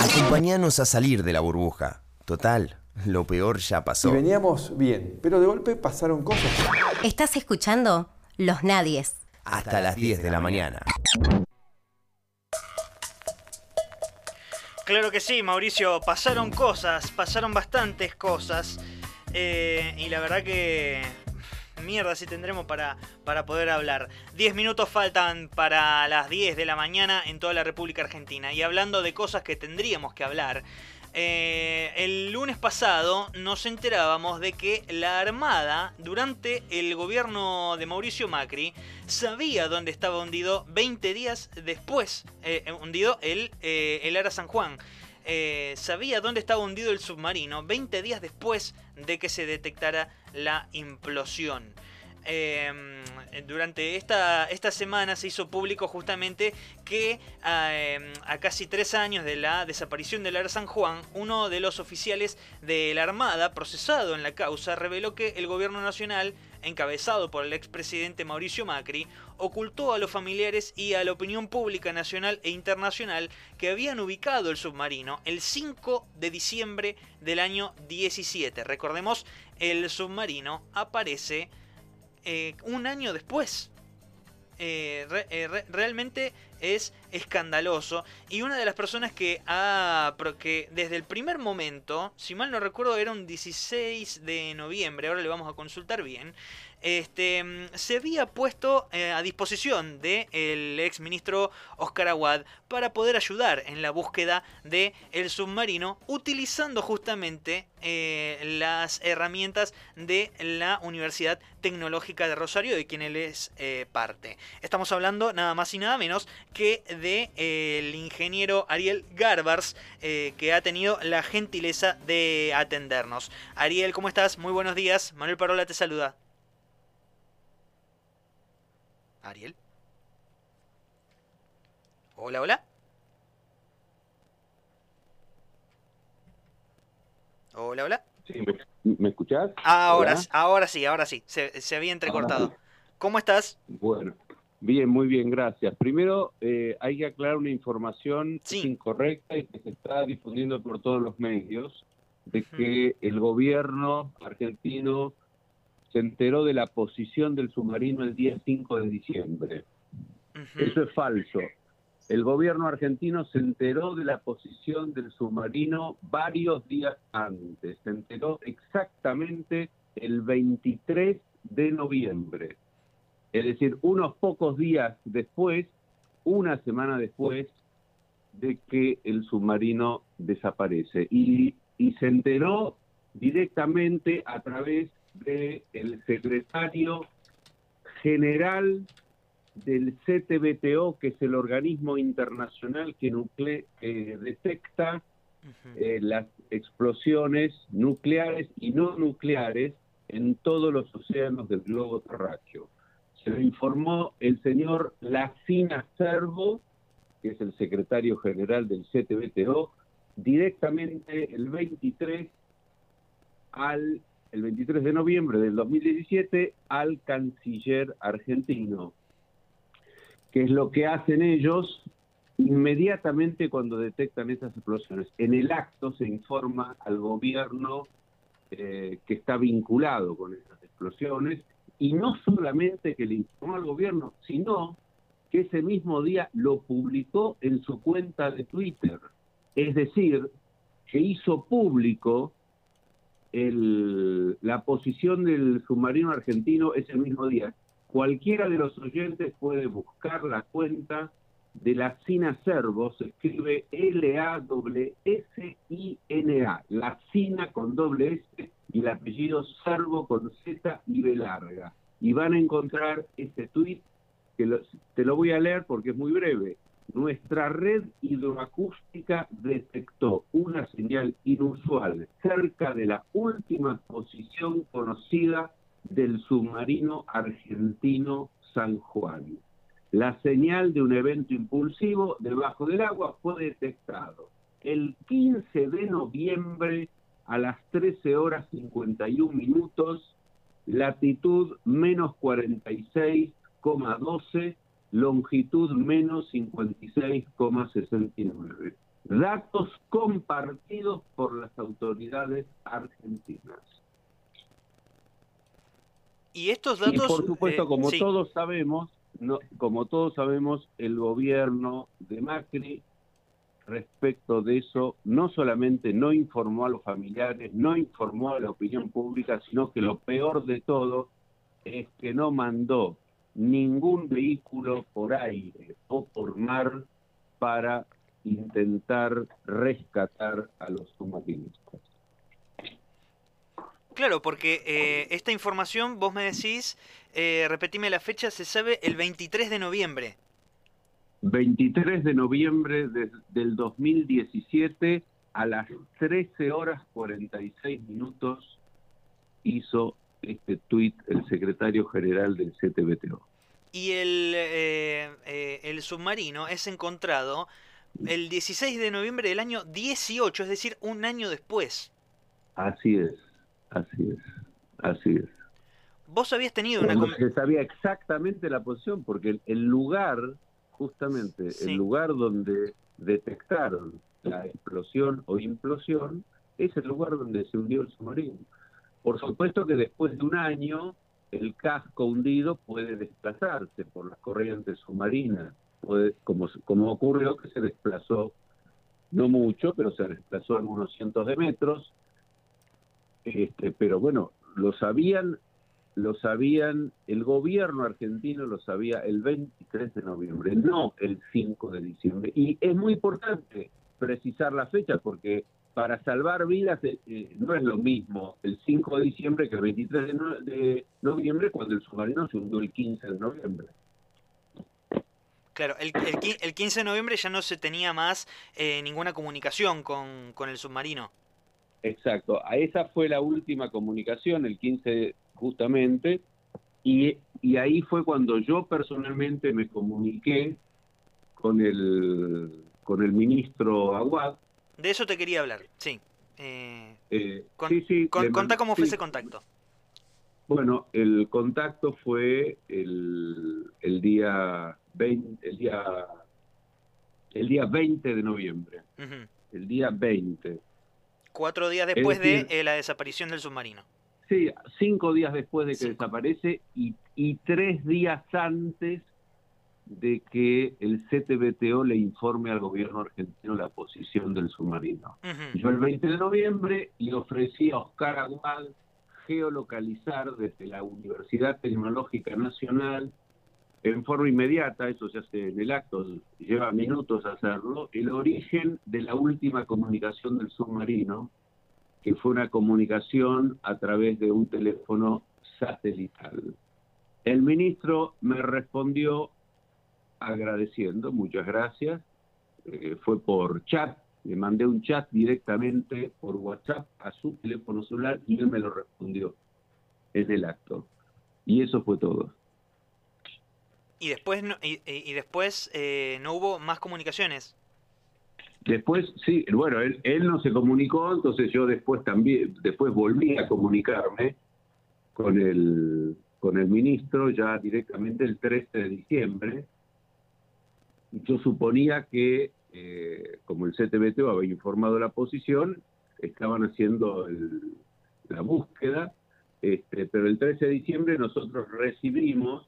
Acompáñanos a salir de la burbuja. Total, lo peor ya Y pasó. veníamos bien, pero de golpe pasaron cosas. Estás escuchando Los Nadies. Hasta las 10 de la mañana. Claro que sí, Mauricio, pasaron cosas, pasaron bastantes cosas. eh, y la verdad que... Mierda, si tendremos para, para poder hablar. 10 minutos faltan para las 10 de la mañana en toda la República Argentina. Y hablando de cosas que tendríamos que hablar, eh, el lunes pasado nos enterábamos de que la Armada, durante el gobierno de Mauricio Macri, sabía dónde estaba hundido 20 días después, eh, hundido el, eh, el Ara San Juan. Eh, sabía dónde estaba hundido el submarino 20 días después de que se detectara la implosión. Eh, durante esta, esta semana se hizo público justamente que eh, a casi tres años de la desaparición del Ara San Juan, uno de los oficiales de la Armada procesado en la causa reveló que el gobierno nacional, encabezado por el expresidente Mauricio Macri, ocultó a los familiares y a la opinión pública nacional e internacional que habían ubicado el submarino el 5 de diciembre del año 17. Recordemos, el submarino aparece eh, un año después. Eh, eh, re- realmente es escandaloso. Y una de las personas que ha. que desde el primer momento, si mal no recuerdo, era un 16 de noviembre, ahora le vamos a consultar bien. Este, mm, se había puesto eh, a disposición del ex ministro Oscar Aguad para poder ayudar en la búsqueda del el submarino utilizando justamente eh, las herramientas de la Universidad Tecnológica de Rosario de quien él es eh, parte. Estamos hablando nada más y nada menos que de eh, el ingeniero Ariel Garbars eh, que ha tenido la gentileza de atendernos. Ariel, ¿cómo estás? Muy buenos días. Manuel Parola te saluda. Ariel. Hola, hola. Hola, hola. Sí, ¿me, me escuchás? Ahora, Hola. ahora sí, ahora sí. Se, se había entrecortado. ¿Cómo estás? Bueno, bien, muy bien, gracias. Primero, eh, hay que aclarar una información es incorrecta y que se está difundiendo por todos los medios de que el gobierno argentino se enteró de la posición del submarino el día 5 de diciembre. Eso es falso. El gobierno argentino se enteró de la posición del submarino varios días antes. Se enteró exactamente el 23 de noviembre. Es decir, unos pocos días después, una semana después de que el submarino desaparece. Y, y se enteró directamente a través del secretario general del CTBTO, que es el organismo internacional que nucle- eh, detecta eh, las explosiones nucleares y no nucleares en todos los océanos del globo terráqueo. Se lo informó el señor Lacina Servo, que es el secretario general del CTBTO, directamente el 23 al el 23 de noviembre del 2017 al canciller argentino. ¿Qué es lo que hacen ellos? Inmediatamente cuando detectan esas explosiones, en el acto se informa al gobierno eh, que está vinculado con esas explosiones y no solamente que le informó al gobierno, sino que ese mismo día lo publicó en su cuenta de Twitter. Es decir, que hizo público el- la posición del submarino argentino ese mismo día. Cualquiera de los oyentes puede buscar la cuenta de la Sina Servo, se escribe L-A-S-I-N-A, la Sina con doble S y el apellido Servo con Z y B larga. Y van a encontrar este tuit que te lo voy a leer porque es muy breve. Nuestra red hidroacústica detectó una señal inusual cerca de la última posición conocida del submarino argentino San Juan. La señal de un evento impulsivo debajo del agua fue detectado el 15 de noviembre a las 13 horas 51 minutos, latitud menos 46,12, longitud menos 56,69. datos compartidos por las autoridades argentinas. Y estos datos... por supuesto, eh, como sí. todos sabemos, no, como todos sabemos, el gobierno de Macri respecto de eso no solamente no informó a los familiares, no informó a la opinión pública, sino que lo peor de todo es que no mandó ningún vehículo por aire o por mar para intentar rescatar a los submarinistas. Claro, porque eh, esta información, vos me decís, eh, repetime la fecha, se sabe el 23 de noviembre. 23 de noviembre de- del 2017 a las 13 horas 46 minutos hizo este tuit el secretario general del CTBTO. Y el, eh, eh, el submarino es encontrado el 16 de noviembre del año 18, es decir, un año después. Así es, así es, así es. Vos habías tenido una... Se sabía exactamente la posición, porque el, el lugar, justamente, Sí. el lugar donde detectaron la explosión o implosión, es el lugar donde se hundió el submarino. Por supuesto que después de un año, el casco hundido puede desplazarse por las corrientes submarinas, puede, como, como ocurrió que se desplazó, no mucho, pero se desplazó algunos cientos de metros, este, pero bueno, lo sabían lo sabían, el gobierno argentino lo sabía el 23 de noviembre, no el 5 de diciembre. Y es muy importante precisar la fecha porque para salvar vidas eh, eh, no es lo mismo el 5 de diciembre que el 23 de, no- de noviembre cuando el submarino se hundió el 15 de noviembre. Claro, el, el 15 de noviembre ya no se tenía más eh, ninguna comunicación con, con el submarino. Exacto, a esa fue la última comunicación, el 15 justamente, y, y ahí fue cuando yo personalmente me comuniqué con el, con el ministro Aguad. De eso te quería hablar, sí. Eh, Eh, Con- sí, sí, con- le contá cómo fue sí. ese contacto. Bueno, el contacto fue el, el día 20, el día el día 20 de noviembre, el día 20. Cuatro días después decir- de eh, la desaparición del submarino. Sí, cinco días después de que Cinco. desaparece y, y tres días antes de que el CTBTO le informe al gobierno argentino la posición del submarino. Yo el 20 de noviembre le ofrecí a Oscar Aguad geolocalizar desde la Universidad Tecnológica Nacional en forma inmediata, eso se hace en el acto, lleva minutos hacerlo, el origen de la última comunicación del submarino, que fue una comunicación a través de un teléfono satelital. El ministro me respondió agradeciendo, muchas gracias, eh, fue por chat, le mandé un chat directamente por WhatsApp a su teléfono celular y él me lo respondió en el acto. Y eso fue todo. Y después, no, y, después eh, no hubo más comunicaciones. Después, sí, bueno, él, él no se comunicó, entonces yo después también, después volví a comunicarme con el, con el ministro ya directamente el 13 de diciembre. Yo suponía que, eh, como el CTBTO había informado la posición, estaban haciendo el- la búsqueda, este, pero el 13 de diciembre nosotros recibimos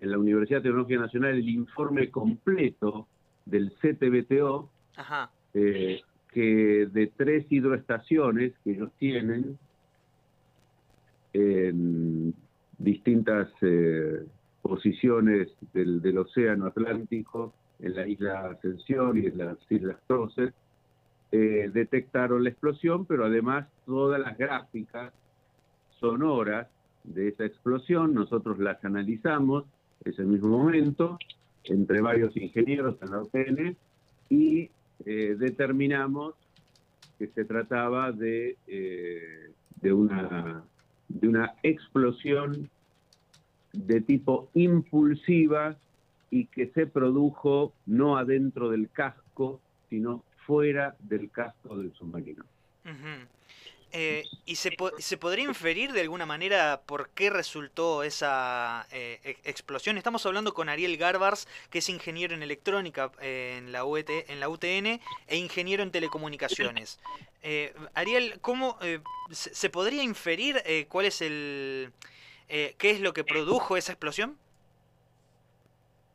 en la Universidad Tecnológica Nacional el informe completo del CTBTO Eh, que de tres hidroestaciones que ellos tienen en distintas eh, posiciones del, del océano Atlántico, en la isla Ascensión y en las islas Prócer, eh, detectaron la explosión, pero además todas las gráficas sonoras de esa explosión, nosotros las analizamos ese mismo momento, entre varios ingenieros en la OPN, y eh, determinamos que se trataba de, eh, de, una, de una explosión de tipo impulsiva y que se produjo no adentro del casco, sino fuera del casco del submarino. Eh, ¿Y se, se, podría inferir de alguna manera por qué resultó esa eh, explosión? Estamos hablando con Ariel Garbars, que es ingeniero en electrónica eh, en, la UT, en la UTN e ingeniero en telecomunicaciones. Ariel, ¿cómo se, podría inferir cuál es el qué es lo que produjo esa explosión?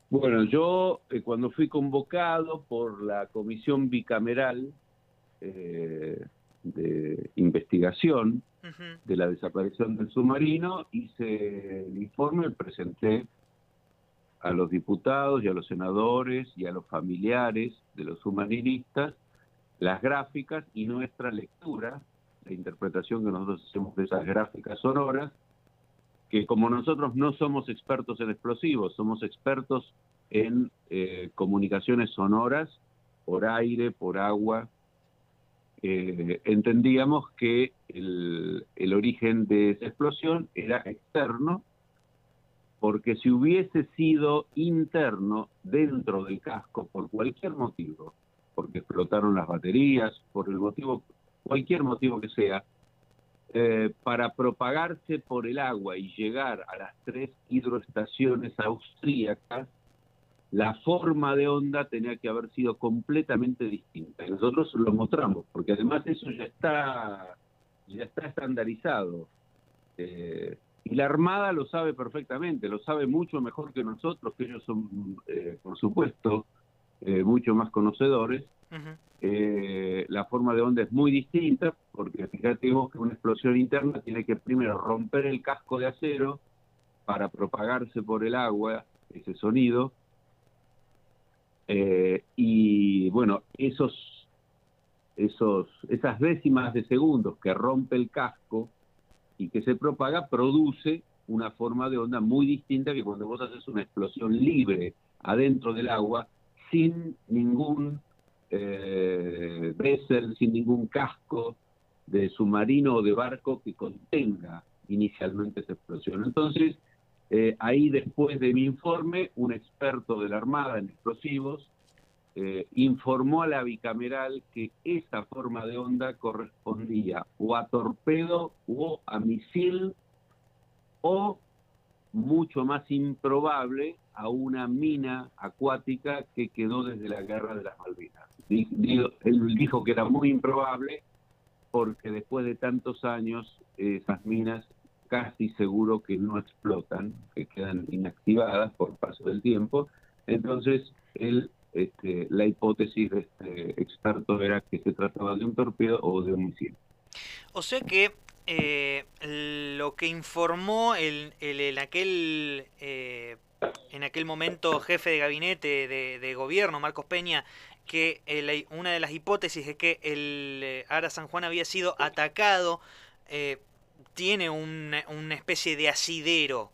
Bueno, yo cuando fui convocado por la comisión bicameral de investigación de la desaparición del submarino, hice el informe, presenté a los diputados y a los senadores y a los familiares de los submarinistas las gráficas y nuestra lectura, la interpretación que nosotros hacemos de esas gráficas sonoras, que como nosotros no somos expertos en explosivos, somos expertos en eh, comunicaciones sonoras por aire, por agua, eh, entendíamos que el, origen de esa explosión era externo, porque si hubiese sido interno dentro del casco por cualquier motivo, porque explotaron las baterías, por el motivo, cualquier motivo que sea, eh, para propagarse por el agua y llegar a las tres hidroestaciones austríacas, la forma de onda tenía que haber sido completamente distinta. Y nosotros lo mostramos, porque además eso ya está, ya está estandarizado. Eh, y la Armada lo sabe perfectamente, lo sabe mucho mejor que nosotros, que ellos son, eh, por supuesto, eh, mucho más conocedores. la forma de onda es muy distinta, porque fíjate vos que una explosión interna tiene que primero romper el casco de acero para propagarse por el agua ese sonido, eh, y bueno, esos, esos, esas décimas de segundos que rompe el casco y que se propaga produce una forma de onda muy distinta que cuando vos haces una explosión libre adentro del agua sin ningún eh, sin ningún casco de submarino o de barco que contenga inicialmente esa explosión. Entonces, eh, ahí después de mi informe, un experto de la Armada en explosivos eh, informó a la bicameral que esa forma de onda correspondía o a torpedo o a misil o mucho más improbable a una mina acuática que quedó desde la guerra de las Malvinas. Él dijo que era muy improbable porque después de tantos años esas minas casi seguro que no explotan, que quedan inactivadas por paso del tiempo. Entonces, él, este, la hipótesis de este experto era que se trataba de un torpedo o de un misil. O sea que eh, lo que informó el, el, aquel eh, en aquel momento jefe de gabinete de, gobierno, Marcos Peña, que una de las hipótesis es que el eh, Ara San Juan había sido atacado tiene una, especie de asidero.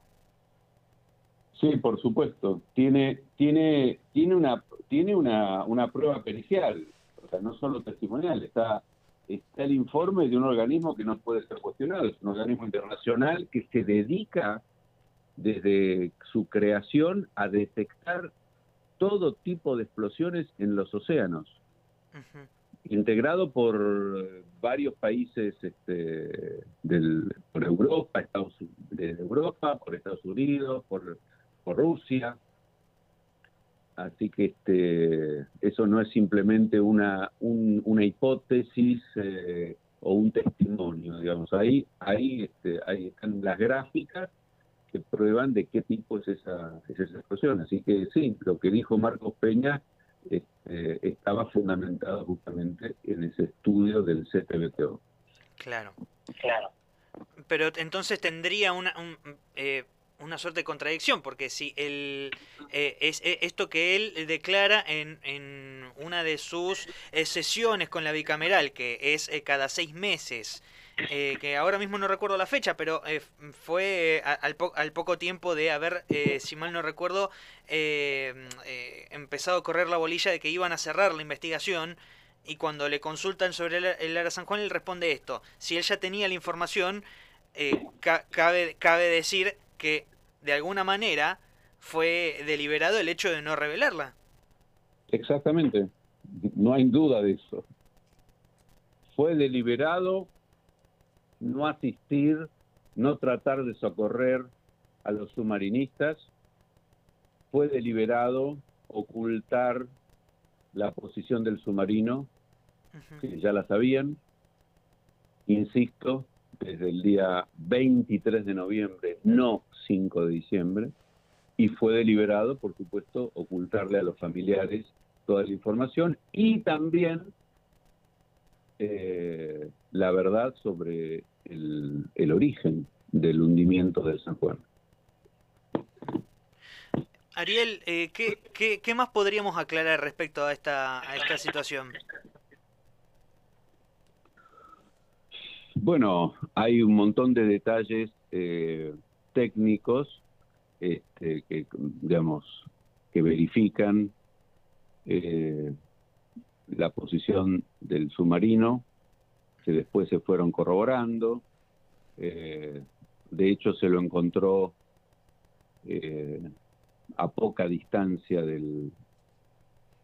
Sí, por supuesto. Tiene, tiene, tiene una, tiene una, una prueba pericial, o sea, no solo testimonial, está, está el informe de un organismo que no puede ser cuestionado, es un organismo internacional que se dedica desde su creación a detectar todo tipo de explosiones en los océanos integrado por varios países este, del, por Europa, Estados, de Europa, por Estados Unidos, por, Rusia. Así que este, eso no es simplemente una, una hipótesis eh, o un testimonio, digamos. Ahí, ahí, este, ahí están las gráficas que prueban de qué tipo es esa, es esa explosión. Así que sí, lo que dijo Marcos Peña este, estaba fundamentado justamente en ese estudio del CTBTO. Claro. Claro. Pero entonces tendría una, eh, una suerte de contradicción, porque si el, eh, es, eh, esto que él declara en, en una de sus sesiones con la bicameral, que es cada seis meses, eh, que ahora mismo no recuerdo la fecha, pero eh, fue al, al, poco tiempo de haber, eh, si mal no recuerdo, empezado a correr la bolilla de que iban a cerrar la investigación. Y cuando le consultan sobre el, el Ara San Juan, él responde esto. Si él ya tenía la información, cabe, cabe decir que de alguna manera fue deliberado el hecho de no revelarla. Exactamente, no hay duda de eso. Fue deliberado no asistir, no tratar de socorrer a los submarinistas. Fue deliberado ocultar la posición del submarino, que ya la sabían. Insisto, desde el día 23 de noviembre, no 5 de diciembre, y fue deliberado, por supuesto, ocultarle a los familiares toda la información y también eh, la verdad sobre el, el, origen del hundimiento del San Juan. Ariel, eh, ¿qué, qué, qué, más podríamos aclarar respecto a esta, a esta situación? Bueno, hay un montón de detalles eh, técnicos este, que, digamos, que verifican eh, la posición del submarino, que después se fueron corroborando. Eh, de hecho, se lo encontró eh, a poca distancia del,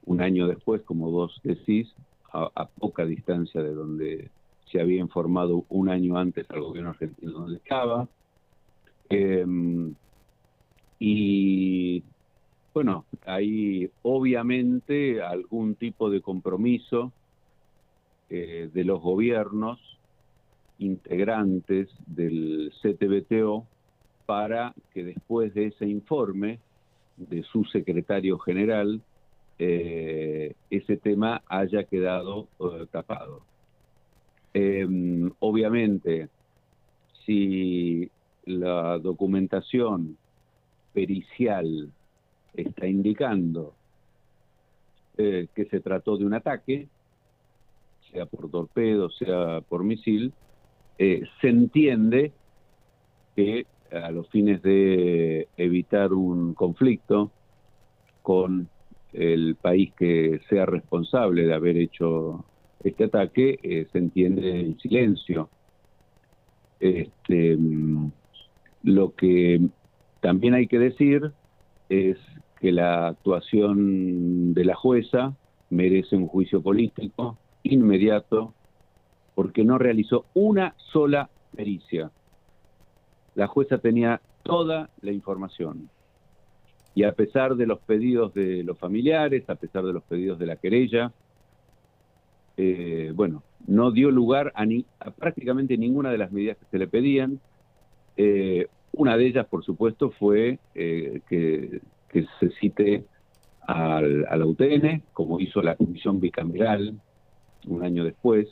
un año después, como vos decís, a, a, poca distancia de donde se había informado un año antes al gobierno argentino donde estaba. Eh, y bueno, hay obviamente algún tipo de compromiso eh, de los gobiernos integrantes del CTBTO para que después de ese informe de su secretario general, eh, ese tema haya quedado uh, tapado. Eh, obviamente, si la documentación pericial está indicando eh, que se trató de un ataque, sea por torpedo, sea por misil, eh, se entiende que a los fines de evitar un conflicto con el país que sea responsable de haber hecho este ataque, eh, se entiende en silencio. Este, lo que también hay que decir es que la actuación de la jueza merece un juicio político inmediato porque no realizó una sola pericia. La jueza tenía toda la información y a pesar de los pedidos de los familiares, a pesar de los pedidos de la querella, eh, bueno, no dio lugar a, ni, a, prácticamente ninguna de las medidas que se le pedían. Eh, una de ellas, por supuesto, fue eh, que, se cite al, a la UTN, como hizo la comisión bicameral un año después,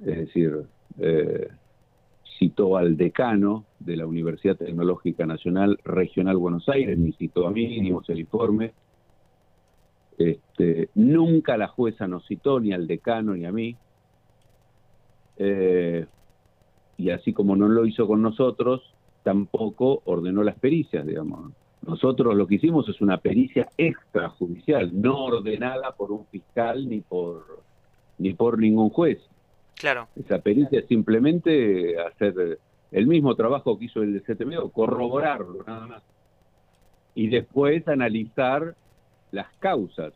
es decir, eh, citó al decano de la Universidad Tecnológica Nacional Regional Buenos Aires, me citó a mí, dimos el informe. Este, nunca la jueza nos citó ni al decano ni a mí. Eh, y así como no lo hizo con nosotros, tampoco ordenó las pericias, digamos. Nosotros lo que hicimos es una pericia extrajudicial, no ordenada por un fiscal ni por ni por ningún juez. Claro. Esa pericia es simplemente hacer el mismo trabajo que hizo el CTMO, corroborarlo nada más. Y después analizar las causas.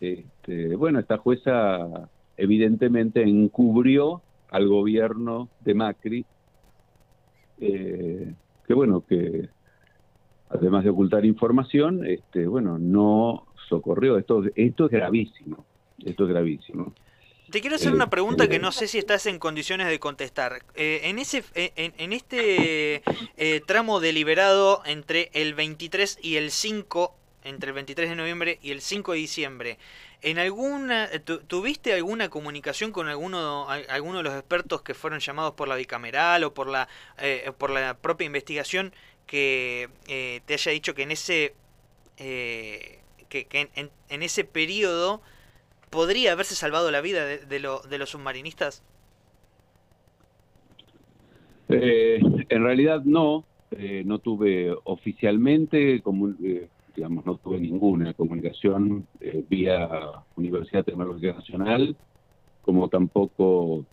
Este, bueno, esta jueza evidentemente encubrió al gobierno de Macri, eh, que bueno, que además de ocultar información, este, bueno, no socorrió. Esto, esto es gravísimo, esto es gravísimo. Te quiero hacer una pregunta que no sé si estás en condiciones de contestar. Eh, en, ese, en, en este eh, tramo deliberado entre el 23 y el 5, entre el 23 de noviembre y el 5 de diciembre, ¿en alguna, tu, ¿tuviste alguna comunicación con alguno, alguno de los expertos que fueron llamados por la bicameral o por la, eh, por la propia investigación que eh, te haya dicho que en ese, eh, que, que en, en ese periodo podría haberse salvado la vida de, de, lo, de los submarinistas? Eh, en realidad no, eh, no tuve oficialmente, eh, digamos, no tuve ninguna comunicación vía Universidad Tecnológica Nacional, como tampoco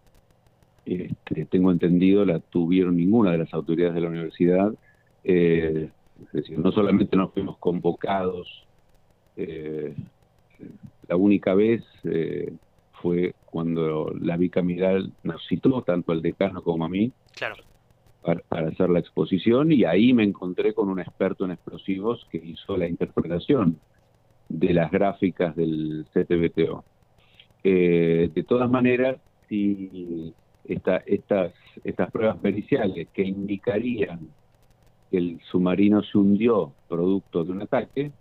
este, tengo entendido la tuvieron ninguna de las autoridades de la universidad. es decir, no solamente nos fuimos convocados la única vez eh, fue cuando la bicamiral nos citó, tanto al decano como a mí, claro. para, hacer la exposición y ahí me encontré con un experto en explosivos que hizo la interpretación de las gráficas del CTBTO. Eh, de todas maneras, si esta, estas, estas pruebas periciales que indicarían que el submarino se hundió producto de un ataque,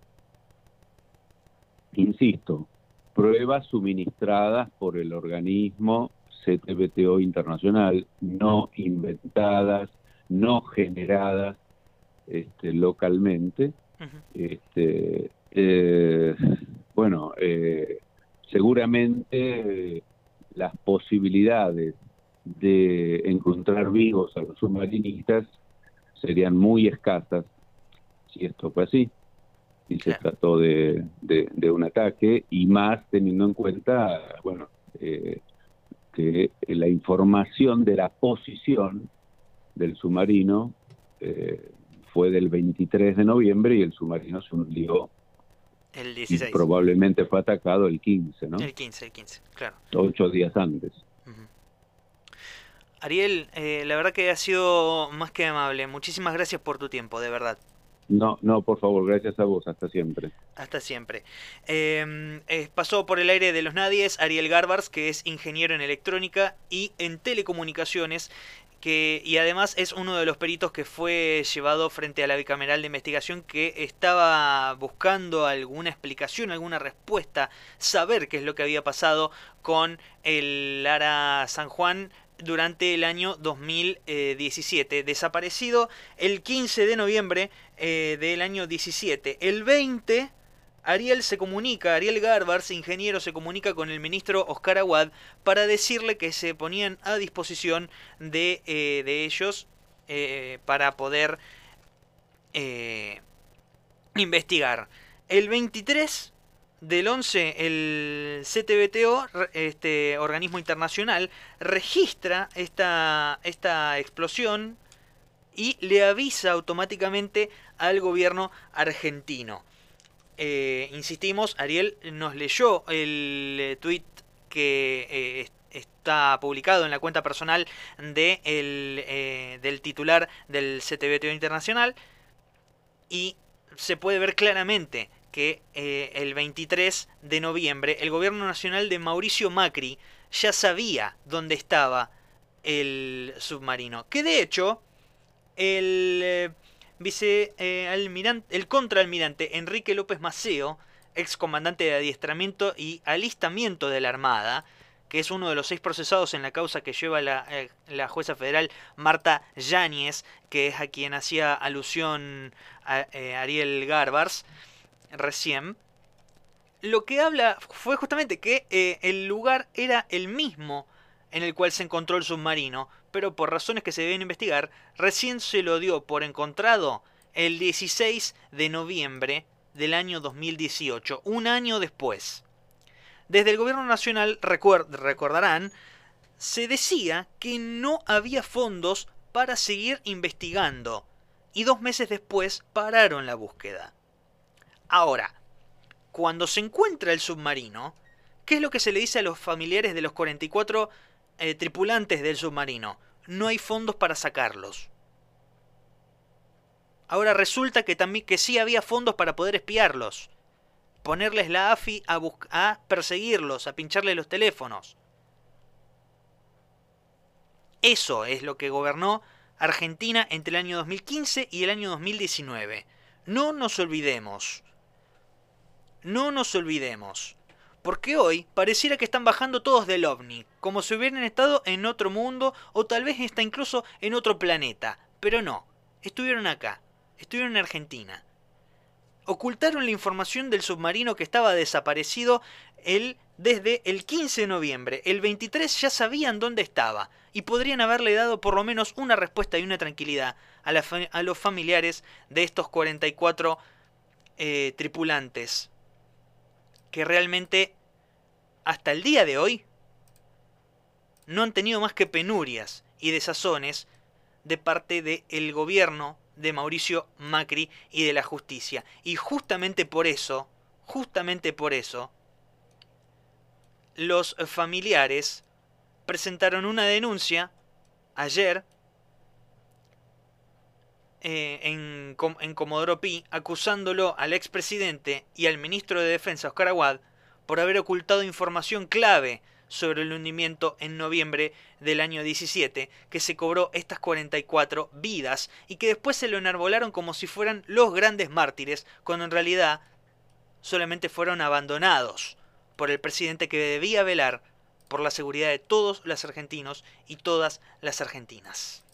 insisto, pruebas suministradas por el organismo CTBTO internacional, no inventadas, no generadas este, localmente. este, eh, bueno, eh, seguramente las posibilidades de encontrar vivos a los submarinistas serían muy escasas si esto fue así y se trató de, de, un ataque y más teniendo en cuenta, bueno, eh, que la información de la posición del submarino eh, fue del 23 de noviembre y el submarino se hundió. El 16. probablemente fue atacado el 15, ¿no? El 15, el 15, claro. Ocho días antes. Ariel, eh, la verdad que ha sido más que amable. Muchísimas gracias por tu tiempo, de verdad. No, no, por favor, gracias a vos, hasta siempre. Hasta siempre. Em, eh, pasó por el aire de los nadies Ariel Garbars, que es ingeniero en electrónica y en telecomunicaciones, que, y además es uno de los peritos que fue llevado frente a la bicameral de investigación que estaba buscando alguna explicación, alguna respuesta, saber qué es lo que había pasado con el Lara San Juan durante el año 2017. Desaparecido el 15 de noviembre eh, del año 17. El 20, Ariel se comunica, Ariel Garbars, ingeniero, se comunica con el ministro Oscar Aguad para decirle que se ponían a disposición de, eh, de ellos eh, para poder investigar. El 23 del 11 el CTBTO, este organismo internacional, registra esta, esta explosión y le avisa automáticamente al gobierno argentino. Eh, insistimos, Ariel nos leyó el eh, tweet que eh, está publicado en la cuenta personal de el, del titular del CTBTO Internacional y se puede ver claramente que el 23 de noviembre el gobierno nacional de Mauricio Macri ya sabía dónde estaba el submarino. Que de hecho, el vicealmirante, eh, el contraalmirante Enrique López Maceo, ex comandante de adiestramiento y alistamiento de la Armada, que es uno de los seis procesados en la causa que lleva la, la jueza federal Marta Yáñez, que es a quien hacía alusión a, Ariel Garbars, recién, lo que habla fue justamente que eh, el lugar era el mismo en el cual se encontró el submarino, pero por razones que se deben investigar, recién se lo dio por encontrado el 16 de noviembre del año 2018, un año después. Desde el gobierno nacional, recordarán, se decía que no había fondos para seguir investigando, y dos meses después pararon la búsqueda. Ahora, cuando se encuentra el submarino, ¿qué es lo que se le dice a los familiares de los 44 eh, tripulantes del submarino? No hay fondos para sacarlos. Ahora resulta que también que sí había fondos para poder espiarlos. Ponerles la AFI a, a perseguirlos, a pincharles los teléfonos. Eso es lo que gobernó Argentina entre el año 2015 y el año 2019. No nos olvidemos. No nos olvidemos. Porque hoy pareciera que están bajando todos del ovni, como si hubieran estado en otro mundo o tal vez está incluso en otro planeta. Pero no, estuvieron acá, estuvieron en Argentina. Ocultaron la información del submarino que estaba desaparecido el, desde el 15 de noviembre. El 23 ya sabían dónde estaba y podrían haberle dado por lo menos una respuesta y una tranquilidad a, a los familiares de estos 44 eh, tripulantes que realmente hasta el día de hoy no han tenido más que penurias y desazones de parte del gobierno de Mauricio Macri y de la justicia. Y justamente por eso, justamente por eso, los familiares presentaron una denuncia ayer eh, en, Comodoro Pi acusándolo al expresidente y al ministro de Defensa Oscar Aguad por haber ocultado información clave sobre el hundimiento en noviembre del año 17, que se cobró estas 44 vidas y que después se lo enarbolaron como si fueran los grandes mártires, cuando en realidad solamente fueron abandonados por el presidente que debía velar por la seguridad de todos los argentinos y todas las argentinas.